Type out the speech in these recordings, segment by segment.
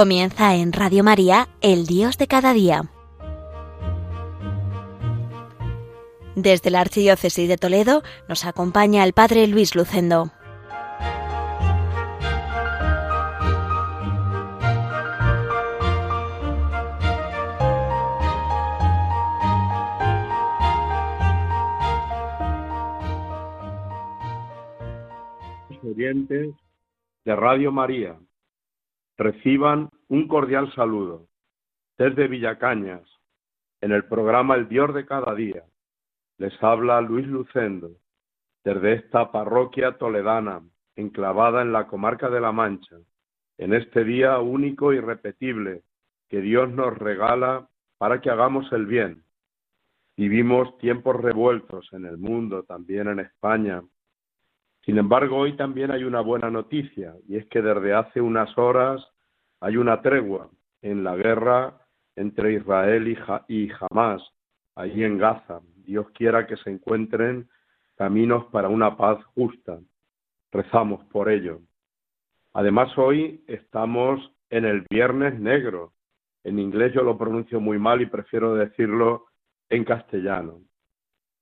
Comienza en Radio María, El Dios de cada día. Desde la Archidiócesis de Toledo nos acompaña el Padre Luis Lucendo. de Radio María reciban un cordial saludo desde Villacañas, en el programa El Dios de cada día. Les habla Luis Lucendo, desde esta parroquia toledana, enclavada en la comarca de La Mancha, en este día único y repetible que Dios nos regala para que hagamos el bien. Vivimos tiempos revueltos en el mundo, también en España, sin embargo, hoy también hay una buena noticia, y es que desde hace unas horas hay una tregua en la guerra entre Israel y, Hamas, allí en Gaza. Dios quiera que se encuentren caminos para una paz justa. Rezamos por ello. Además, hoy estamos en el Viernes Negro. En inglés yo lo pronuncio muy mal y prefiero decirlo en castellano.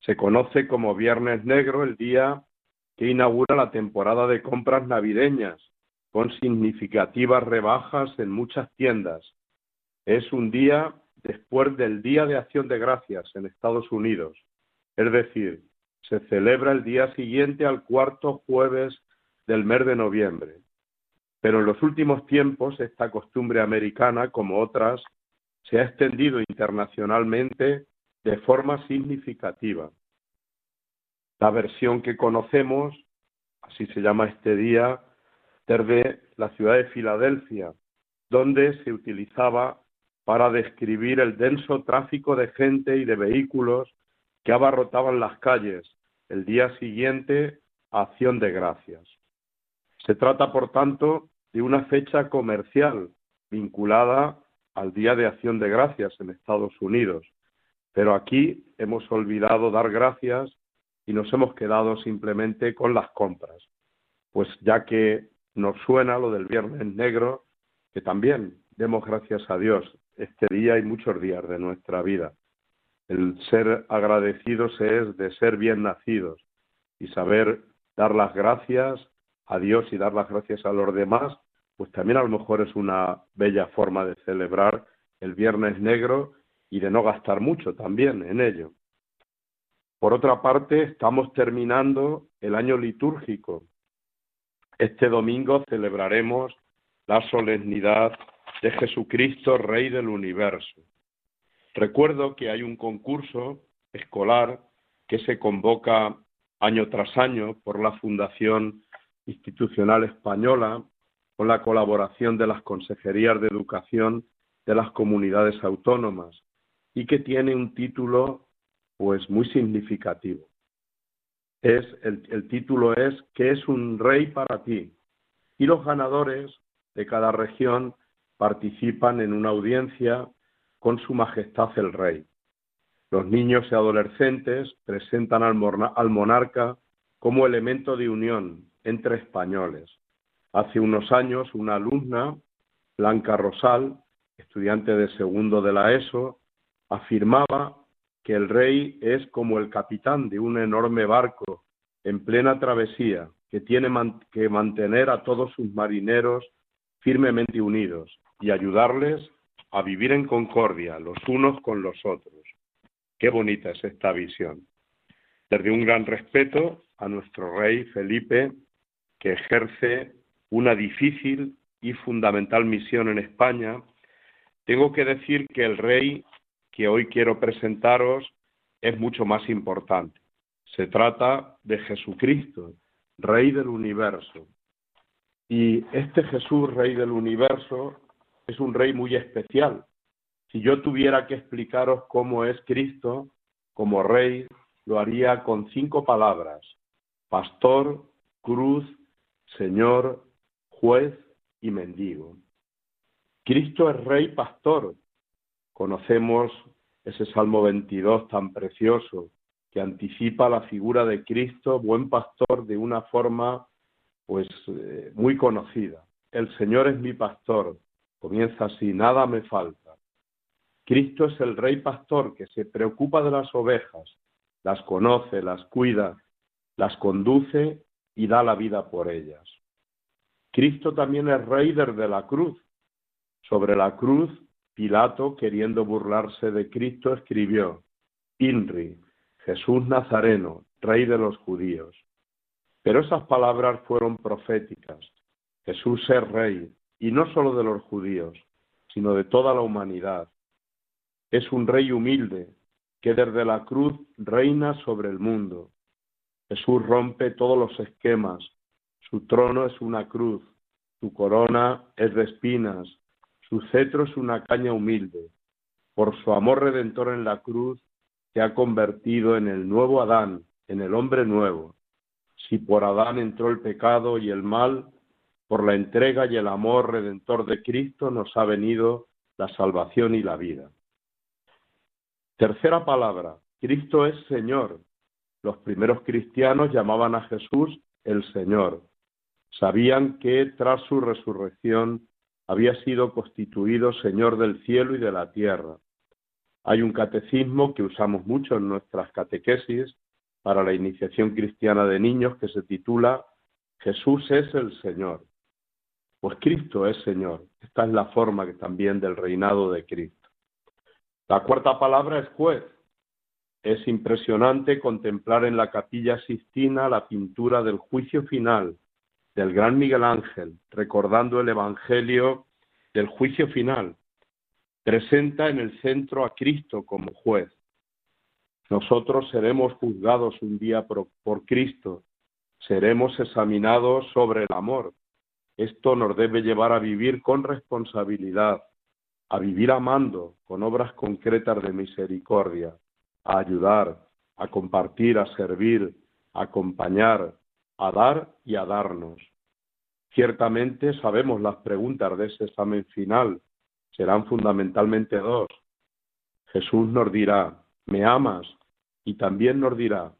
Se conoce como Viernes Negro el día que inaugura la temporada de compras navideñas, con significativas rebajas en muchas tiendas. Es un día después del Día de Acción de Gracias en Estados Unidos, es decir, se celebra el día siguiente al cuarto jueves del mes de noviembre. Pero en los últimos tiempos esta costumbre americana, como otras, se ha extendido internacionalmente de forma significativa. La versión que conocemos, así se llama este día, desde la ciudad de Filadelfia, donde se utilizaba para describir el denso tráfico de gente y de vehículos que abarrotaban las calles el día siguiente a Acción de Gracias. Se trata, por tanto, de una fecha comercial vinculada al Día de Acción de Gracias en Estados Unidos, pero aquí hemos olvidado dar gracias y nos hemos quedado simplemente con las compras. Pues ya que nos suena lo del Viernes Negro, que también demos gracias a Dios este día y muchos días de nuestra vida. El ser agradecidos es de ser bien nacidos y saber dar las gracias a Dios y dar las gracias a los demás, pues también a lo mejor es una bella forma de celebrar el Viernes Negro y de no gastar mucho también en ello. Por otra parte, estamos terminando el año litúrgico. Este domingo celebraremos la solemnidad de Jesucristo, Rey del Universo. Recuerdo que hay un concurso escolar que se convoca año tras año por la Fundación Institucional Española con la colaboración de las consejerías de educación de las comunidades autónomas y que tiene un título pues muy significativo. Es, el, el título es ¿Qué es un rey para ti? Y los ganadores de cada región participan en una audiencia con su majestad el rey. Los niños y adolescentes presentan al, al monarca como elemento de unión entre españoles. Hace unos años una alumna, Blanca Rosal, estudiante de segundo de la ESO, afirmaba que el rey es como el capitán de un enorme barco en plena travesía que tiene que mantener a todos sus marineros firmemente unidos y ayudarles a vivir en concordia los unos con los otros. Qué bonita es esta visión. Desde un gran respeto a nuestro rey Felipe, que ejerce una difícil y fundamental misión en España, tengo que decir que el rey que hoy quiero presentaros es mucho más importante. Se trata de Jesucristo, Rey del universo. Y este Jesús, Rey del universo, es un rey muy especial. Si yo tuviera que explicaros cómo es Cristo como rey, lo haría con cinco palabras. Pastor, cruz, Señor, juez y mendigo. Cristo es rey pastor, Conocemos ese Salmo 22 tan precioso que anticipa la figura de Cristo, buen pastor, de una forma pues eh, muy conocida. El Señor es mi pastor, Comienza así, nada me falta. Cristo es el rey pastor que se preocupa de las ovejas, las conoce, las cuida, las conduce y da la vida por ellas. Cristo también es rey desde la cruz. Sobre la cruz, Pilato, queriendo burlarse de Cristo, escribió, INRI, Jesús Nazareno, rey de los judíos. Pero esas palabras fueron proféticas. Jesús es rey, y no solo de los judíos, sino de toda la humanidad. Es un rey humilde, que desde la cruz reina sobre el mundo. Jesús rompe todos los esquemas. Su trono es una cruz, su corona es de espinas, su cetro es una caña humilde. Por su amor redentor en la cruz, se ha convertido en el nuevo Adán, en el hombre nuevo. Si por Adán entró el pecado y el mal, por la entrega y el amor redentor de Cristo nos ha venido la salvación y la vida. Tercera palabra, Cristo es Señor. Los primeros cristianos llamaban a Jesús el Señor. Sabían que tras su resurrección había sido constituido Señor del cielo y de la tierra. Hay un catecismo que usamos mucho en nuestras catequesis para la iniciación cristiana de niños que se titula Jesús es el Señor. Pues Cristo es Señor. Esta es la forma que también del reinado de Cristo. La cuarta palabra es juez. Es impresionante contemplar en la capilla Sistina la pintura del juicio final del gran Miguel Ángel, recordando el Evangelio del juicio final. Presenta en el centro a Cristo como juez. Nosotros seremos juzgados un día por, por Cristo, seremos examinados sobre el amor, esto nos debe llevar a vivir con responsabilidad, a vivir amando con obras concretas de misericordia, a ayudar, a compartir, a servir, a acompañar, a dar y a darnos. Ciertamente sabemos las preguntas de ese examen final. Serán fundamentalmente dos. Jesús nos dirá, ¿me amas? Y también nos dirá,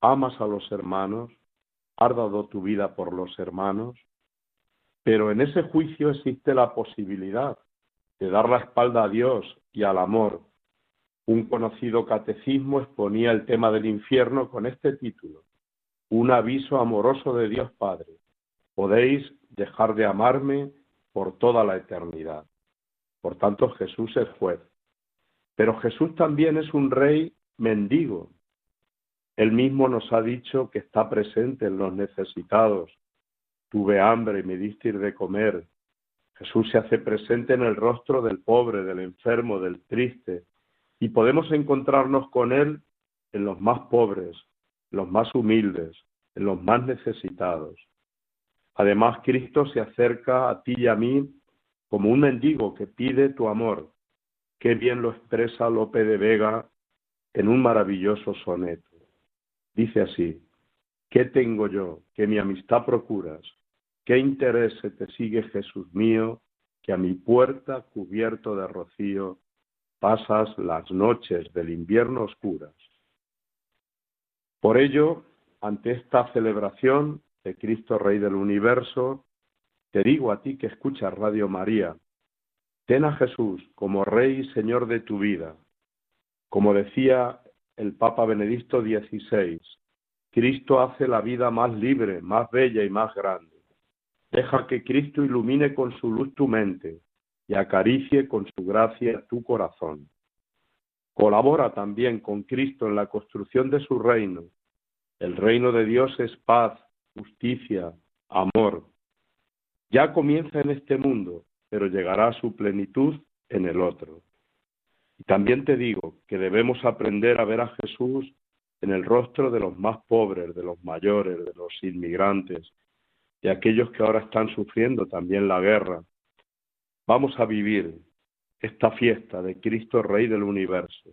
¿amas a los hermanos? ¿Has dado tu vida por los hermanos? Pero en ese juicio existe la posibilidad de dar la espalda a Dios y al amor. Un conocido catecismo exponía el tema del infierno con este título, Un aviso amoroso de Dios Padre. Podéis dejar de amarme por toda la eternidad. Por tanto, Jesús es juez. Pero Jesús también es un rey mendigo. Él mismo nos ha dicho que está presente en los necesitados, Tuve hambre y me diste ir de comer. Jesús se hace presente en el rostro del pobre, del enfermo, del triste, y podemos encontrarnos con Él en los más pobres, los más humildes, en los más necesitados. Además, Cristo se acerca a ti y a mí como un mendigo que pide tu amor. Qué bien lo expresa Lope de Vega en un maravilloso soneto. Dice así, ¿qué tengo yo que mi amistad procuras? ¿Qué interés te sigue, Jesús mío, que a mi puerta, cubierto de rocío, pasas las noches del invierno oscuras? Por ello, ante esta celebración de Cristo Rey del Universo, te digo a ti que escuchas Radio María, ten a Jesús como Rey y Señor de tu vida. Como decía el Papa Benedicto XVI, Cristo hace la vida más libre, más bella y más grande. Deja que Cristo ilumine con su luz tu mente y acaricie con su gracia tu corazón. Colabora también con Cristo en la construcción de su reino. El reino de Dios es paz, justicia, amor. Ya comienza en este mundo, pero llegará a su plenitud en el otro. Y también te digo que debemos aprender a ver a Jesús en el rostro de los más pobres, de los mayores, de los inmigrantes, y aquellos que ahora están sufriendo también la guerra. Vamos a vivir esta fiesta de Cristo Rey del universo.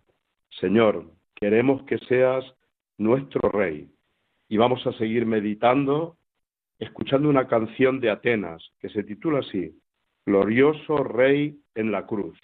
Señor, queremos que seas nuestro Rey y vamos a seguir meditando, escuchando una canción de Atenas que se titula así, Glorioso Rey en la cruz.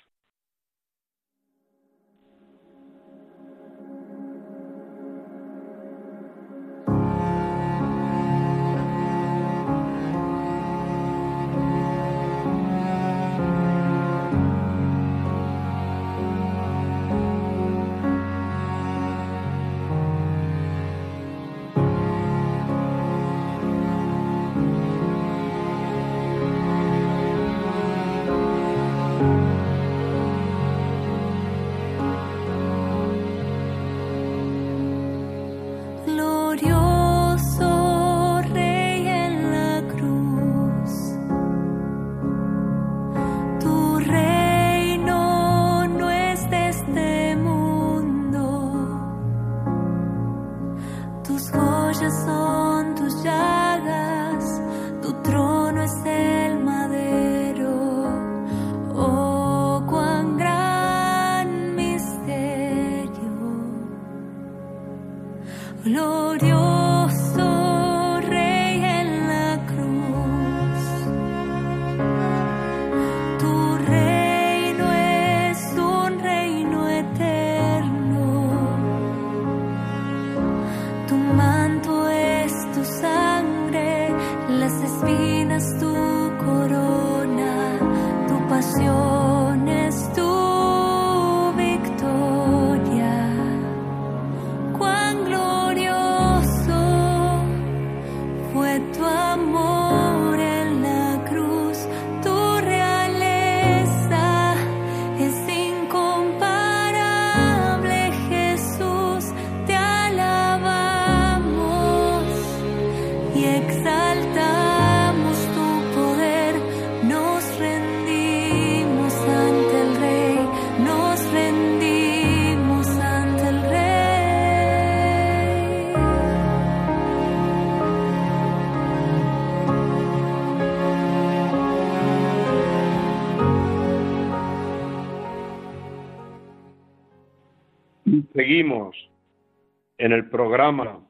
El programa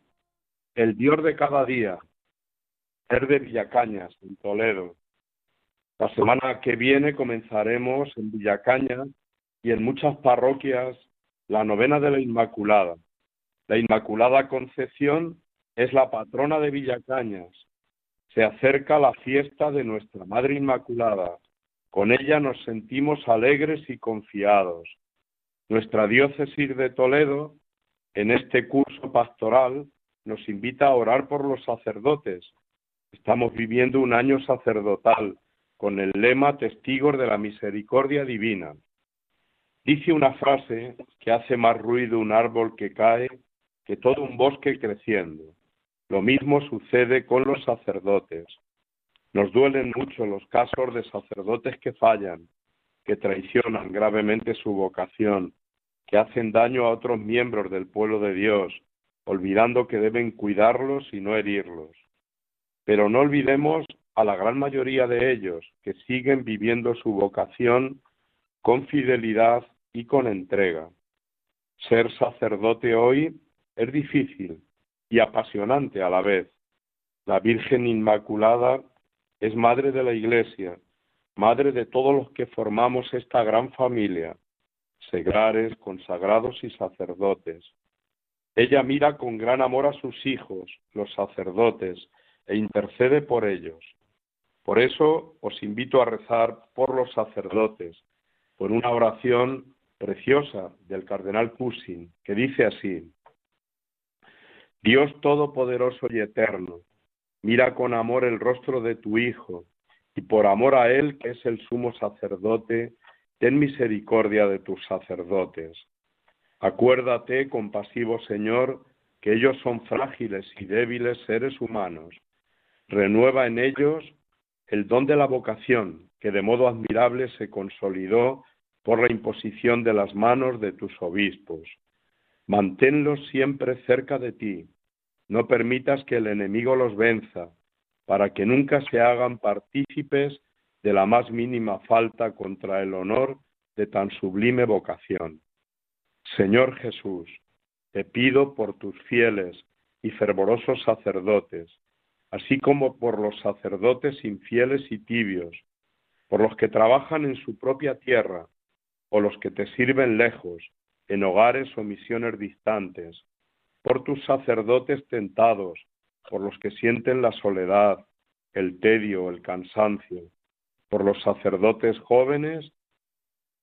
El Dios de cada día, ser de Villacañas, en Toledo. La semana que viene comenzaremos en Villacañas y en muchas parroquias la novena de la Inmaculada. La Inmaculada Concepción es la patrona de Villacañas. Se acerca la fiesta de nuestra Madre Inmaculada. Con ella nos sentimos alegres y confiados. Nuestra diócesis de Toledo, en este curso pastoral, nos invita a orar por los sacerdotes. Estamos viviendo un año sacerdotal con el lema Testigos de la Misericordia Divina. Dice una frase que hace más ruido un árbol que cae que todo un bosque creciendo. Lo mismo sucede con los sacerdotes. Nos duelen mucho los casos de sacerdotes que fallan, que traicionan gravemente su vocación, que hacen daño a otros miembros del pueblo de Dios, olvidando que deben cuidarlos y no herirlos. Pero no olvidemos a la gran mayoría de ellos que siguen viviendo su vocación con fidelidad y con entrega. Ser sacerdote hoy es difícil y apasionante a la vez. La Virgen Inmaculada es madre de la Iglesia madre de todos los que formamos esta gran familia, seglares, consagrados y sacerdotes. Ella mira con gran amor a sus hijos, los sacerdotes, e intercede por ellos. Por eso os invito a rezar por los sacerdotes, por una oración preciosa del cardenal Cushing, que dice así, Dios Todopoderoso y Eterno, mira con amor el rostro de tu Hijo, y por amor a Él, que es el sumo sacerdote, ten misericordia de tus sacerdotes. Acuérdate, compasivo Señor, que ellos son frágiles y débiles seres humanos. Renueva en ellos el don de la vocación, que de modo admirable se consolidó por la imposición de las manos de tus obispos. Manténlos siempre cerca de ti. No permitas que el enemigo los venza, para que nunca se hagan partícipes de la más mínima falta contra el honor de tan sublime vocación. Señor Jesús, te pido por tus fieles y fervorosos sacerdotes, así como por los sacerdotes infieles y tibios, por los que trabajan en su propia tierra, o los que te sirven lejos, en hogares o misiones distantes, por tus sacerdotes tentados, por los que sienten la soledad, el tedio, el cansancio, por los sacerdotes jóvenes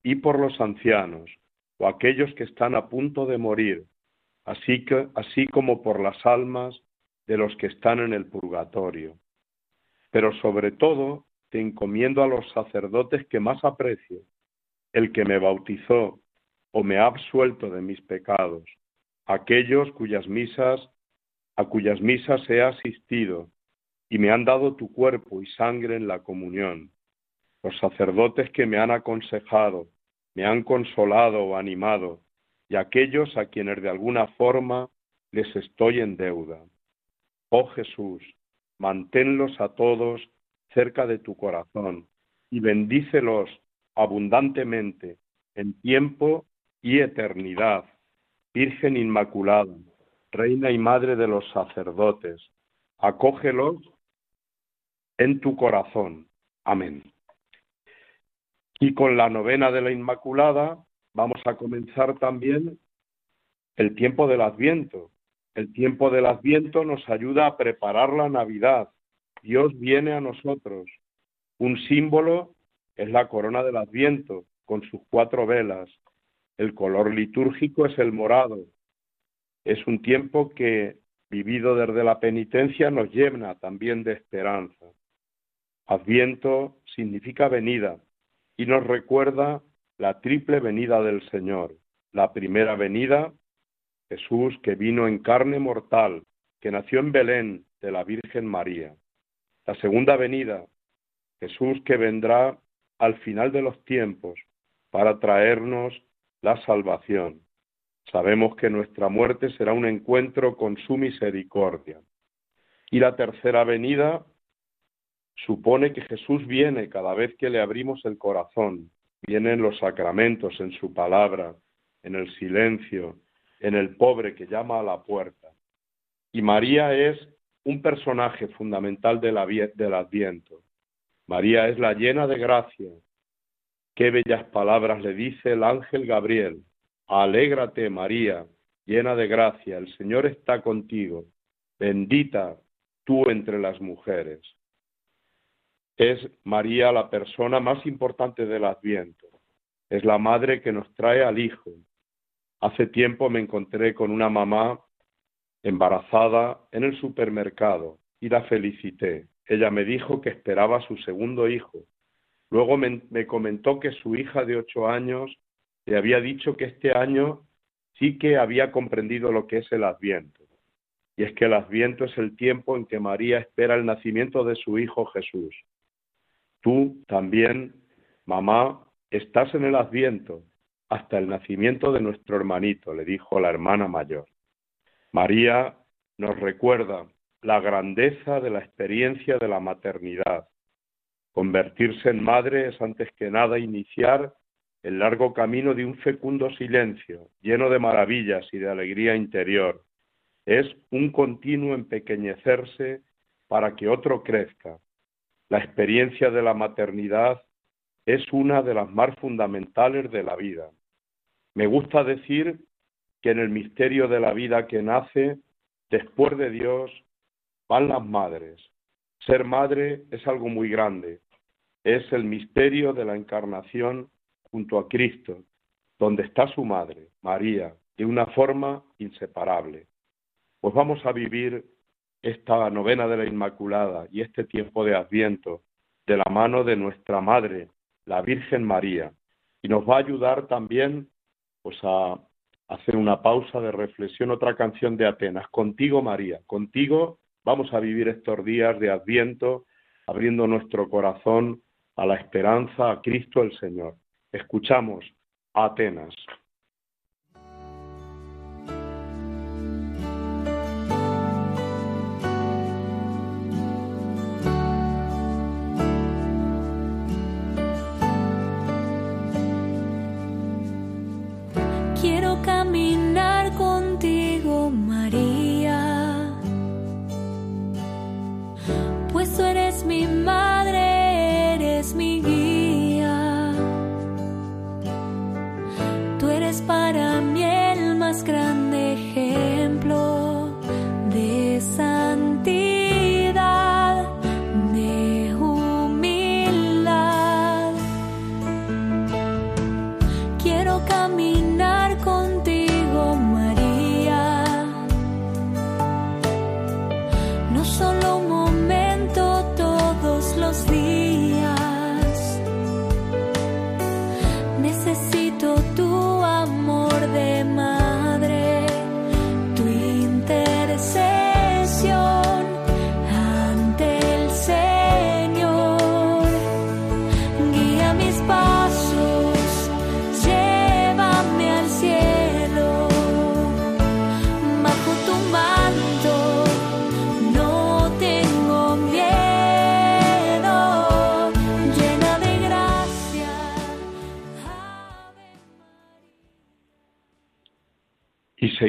y por los ancianos, o aquellos que están a punto de morir, así, que, así como por las almas de los que están en el purgatorio. Pero sobre todo te encomiendo a los sacerdotes que más aprecio, el que me bautizó o me ha absuelto de mis pecados, aquellos cuyas misas, a cuyas misas he asistido y me han dado tu cuerpo y sangre en la comunión, los sacerdotes que me han aconsejado, me han consolado o animado, y aquellos a quienes de alguna forma les estoy en deuda. Oh Jesús, manténlos a todos cerca de tu corazón y bendícelos abundantemente en tiempo y eternidad. Virgen Inmaculada, Reina y Madre de los sacerdotes, acógelos en tu corazón. Amén. Y con la novena de la Inmaculada vamos a comenzar también el tiempo del Adviento. El tiempo del Adviento nos ayuda a preparar la Navidad. Dios viene a nosotros. Un símbolo es la corona del Adviento, con sus cuatro velas. El color litúrgico es el morado. Es un tiempo que, vivido desde la penitencia, nos llena también de esperanza. Adviento significa venida y nos recuerda la triple venida del Señor. La primera venida, Jesús que vino en carne mortal, que nació en Belén de la Virgen María. La segunda venida, Jesús que vendrá al final de los tiempos para traernos la salvación. Sabemos que nuestra muerte será un encuentro con su misericordia. Y la tercera venida supone que Jesús viene cada vez que le abrimos el corazón, viene en los sacramentos, en su palabra, en el silencio, en el pobre que llama a la puerta. Y María es un personaje fundamental del Adviento. María es la llena de gracia. Qué bellas palabras le dice el ángel Gabriel. Alégrate, María, llena de gracia, el Señor está contigo. Bendita tú entre las mujeres es María la persona más importante del Adviento. Es la madre que nos trae al Hijo. Hace tiempo me encontré con una mamá embarazada en el supermercado y la felicité. Ella me dijo que esperaba a su segundo hijo. Luego me, me comentó que su hija de ocho años le había dicho que este año sí que había comprendido lo que es el Adviento. Y es que el Adviento es el tiempo en que María espera el nacimiento de su Hijo Jesús. Tú también, mamá, estás en el adviento hasta el nacimiento de nuestro hermanito, le dijo la hermana mayor. María nos recuerda la grandeza de la experiencia de la maternidad. Convertirse en madre es antes que nada iniciar el largo camino de un fecundo silencio, lleno de maravillas y de alegría interior. Es un continuo empequeñecerse para que otro crezca, la experiencia de la maternidad es una de las más fundamentales de la vida. Me gusta decir que en el misterio de la vida que nace, después de Dios, van las madres. Ser madre es algo muy grande. Es el misterio de la encarnación junto a Cristo, donde está su madre, María, de una forma inseparable. Pues vamos a vivir esta novena de la Inmaculada y este tiempo de Adviento de la mano de nuestra Madre, la Virgen María. Y nos va a ayudar también pues, a hacer una pausa de reflexión, otra canción de Atenas. Contigo, María, contigo vamos a vivir estos días de Adviento, abriendo nuestro corazón a la esperanza, a Cristo el Señor. Escuchamos Atenas. Caminar contigo.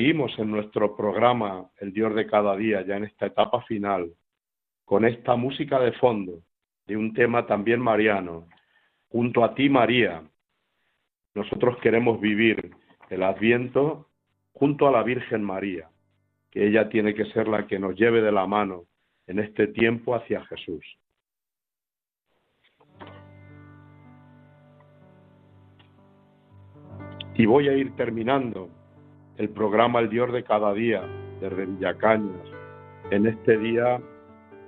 En nuestro programa El Dios de cada día, ya en esta etapa final, con esta música de fondo de un tema también mariano, junto a ti María. Nosotros queremos vivir el adviento junto a la Virgen María, que ella tiene que ser la que nos lleve de la mano en este tiempo hacia Jesús. Y voy a ir terminando el programa El Dios de cada día desde Villacañas, en este día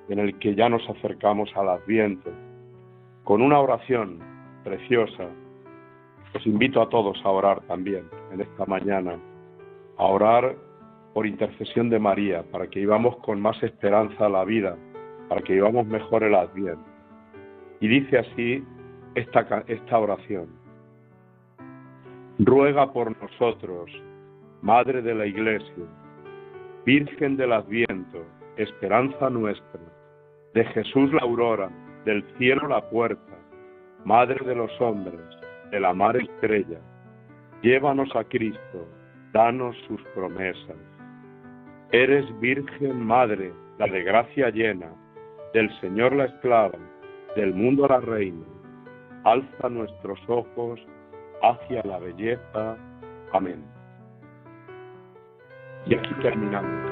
en el que ya nos acercamos al Adviento, con una oración preciosa. Os invito a todos a orar también en esta mañana, a orar por intercesión de María, para que vivamos con más esperanza a la vida, para que vivamos mejor el Adviento. Y dice así esta, esta oración. Ruega por nosotros, Madre de la Iglesia, Virgen del Adviento, esperanza nuestra, de Jesús la aurora, del cielo la puerta, Madre de los hombres, de la mar estrella, llévanos a Cristo, danos sus promesas. Eres Virgen Madre, la de gracia llena, del Señor la esclava, del mundo la reina. Alza nuestros ojos hacia la belleza. Amén. Y aquí terminamos.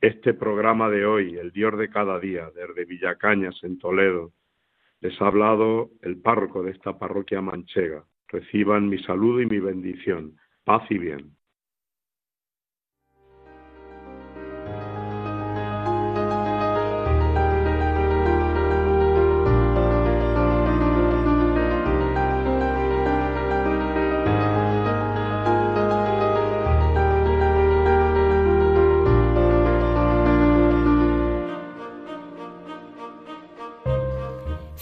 Este programa de hoy, El Dios de cada día, desde Villacañas, en Toledo, les ha hablado el párroco de esta parroquia manchega. Reciban mi saludo y mi bendición. Paz y bien.